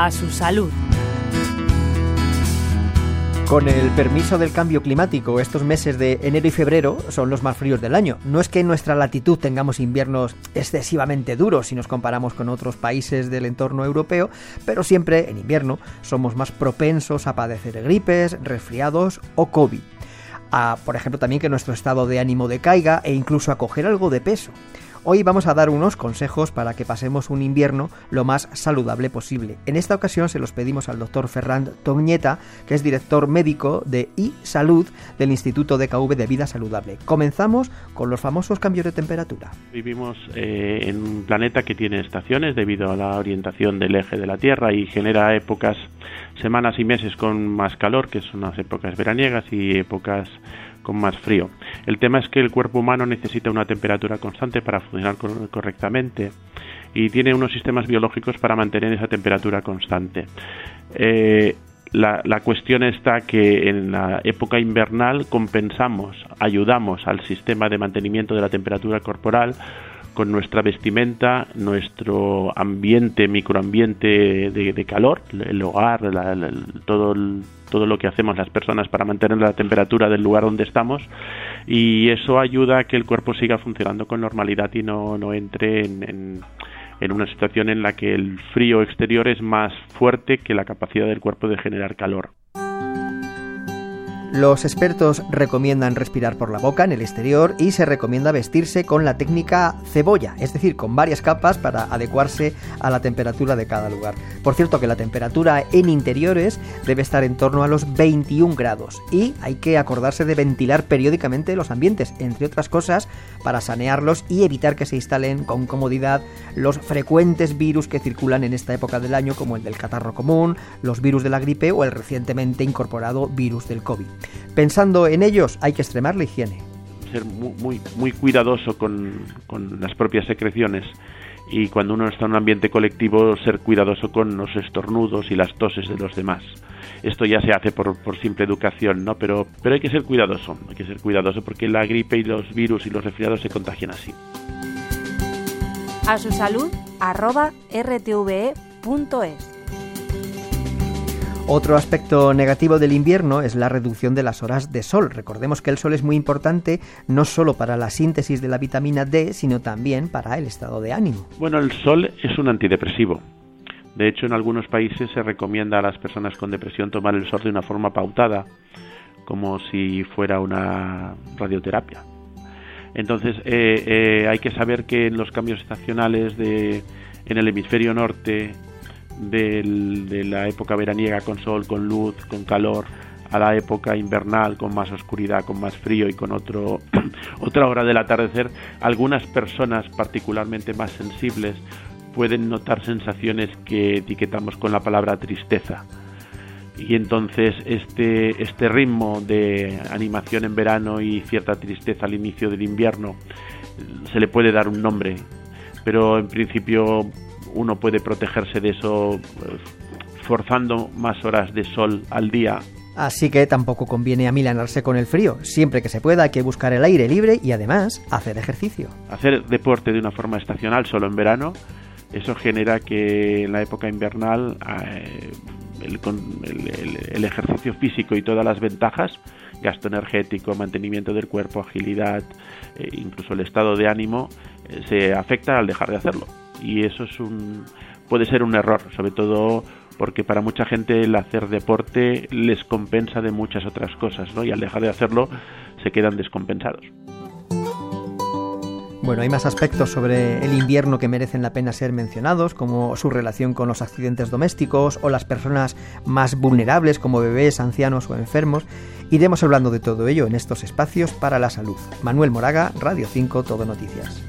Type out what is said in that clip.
A su salud. Con el permiso del cambio climático, estos meses de enero y febrero son los más fríos del año. No es que en nuestra latitud tengamos inviernos excesivamente duros si nos comparamos con otros países del entorno europeo, pero siempre en invierno somos más propensos a padecer gripes, resfriados o COVID. A, por ejemplo, también que nuestro estado de ánimo decaiga e incluso a coger algo de peso. Hoy vamos a dar unos consejos para que pasemos un invierno lo más saludable posible. En esta ocasión se los pedimos al doctor Ferran Toñeta, que es director médico de iSalud del Instituto de KV de Vida Saludable. Comenzamos con los famosos cambios de temperatura. Vivimos eh, en un planeta que tiene estaciones debido a la orientación del eje de la Tierra y genera épocas, semanas y meses con más calor, que son las épocas veraniegas, y épocas con más frío. El tema es que el cuerpo humano necesita una temperatura constante para funcionar correctamente y tiene unos sistemas biológicos para mantener esa temperatura constante. Eh, la, la, cuestión está que en la época invernal compensamos, ayudamos al sistema de mantenimiento de la temperatura corporal con nuestra vestimenta, nuestro ambiente, microambiente de, calor, el hogar, todo, todo lo que hacemos las personas para mantener la temperatura del lugar donde estamos y eso ayuda a que el cuerpo siga funcionando con normalidad y no, no entre en, en una situación en la que el frío exterior es más fuerte que la capacidad del cuerpo de generar calor. Los expertos recomiendan respirar por la boca en el exterior y se recomienda vestirse con la técnica cebolla, es decir, con varias capas para adecuarse a la temperatura de cada lugar. Por cierto que la temperatura en interiores debe estar en torno a los 21 grados y hay que acordarse de ventilar periódicamente los ambientes, entre otras cosas, para sanearlos y evitar que se instalen con comodidad los frecuentes virus que circulan en esta época del año como el del catarro común, los virus de la gripe o el recientemente incorporado virus del COVID. Pensando en ellos, hay que extremar la higiene. Ser muy, muy, cuidadoso con, las propias secreciones y cuando uno está en un ambiente colectivo ser cuidadoso con los estornudos y las toses de los demás. Esto ya se hace por, por, simple educación, ¿no? Pero, pero hay que ser cuidadoso, hay que ser cuidadoso porque la gripe y los virus y los resfriados se contagian así. A su salud, arroba rtve.es. Otro aspecto negativo del invierno es la reducción de las horas de sol. Recordemos que el sol es muy importante no solo para la síntesis de la vitamina D, sino también para el estado de ánimo. Bueno, el sol es un antidepresivo. De hecho, en algunos países se recomienda a las personas con depresión tomar el sol de una forma pautada, como si fuera una radioterapia. Entonces, eh, eh, hay que saber que en los cambios estacionales de, en el hemisferio norte de la época veraniega con sol, con luz, con calor, a la época invernal con más oscuridad, con más frío y con otro, otra hora del atardecer, algunas personas particularmente más sensibles pueden notar sensaciones que etiquetamos con la palabra tristeza. Y entonces este, este ritmo de animación en verano y cierta tristeza al inicio del invierno se le puede dar un nombre, pero en principio uno puede protegerse de eso eh, forzando más horas de sol al día. Así que tampoco conviene amilanarse con el frío. Siempre que se pueda hay que buscar el aire libre y además hacer ejercicio. Hacer deporte de una forma estacional solo en verano, eso genera que en la época invernal eh, el, ejercicio físico y todas las ventajas, gasto energético, mantenimiento del cuerpo, agilidad, eh, incluso el estado de ánimo, se afecta al dejar de hacerlo y eso es un puede ser un error, sobre todo porque para mucha gente el hacer deporte les compensa de muchas otras cosas, ¿no? Y al dejar de hacerlo se quedan descompensados. Bueno, hay más aspectos sobre el invierno que merecen la pena ser mencionados, como su relación con los accidentes domésticos o las personas más vulnerables como bebés, ancianos o enfermos. Iremos hablando de todo ello en estos espacios para la salud. Manuel Moraga, Radio 5, Todo Noticias.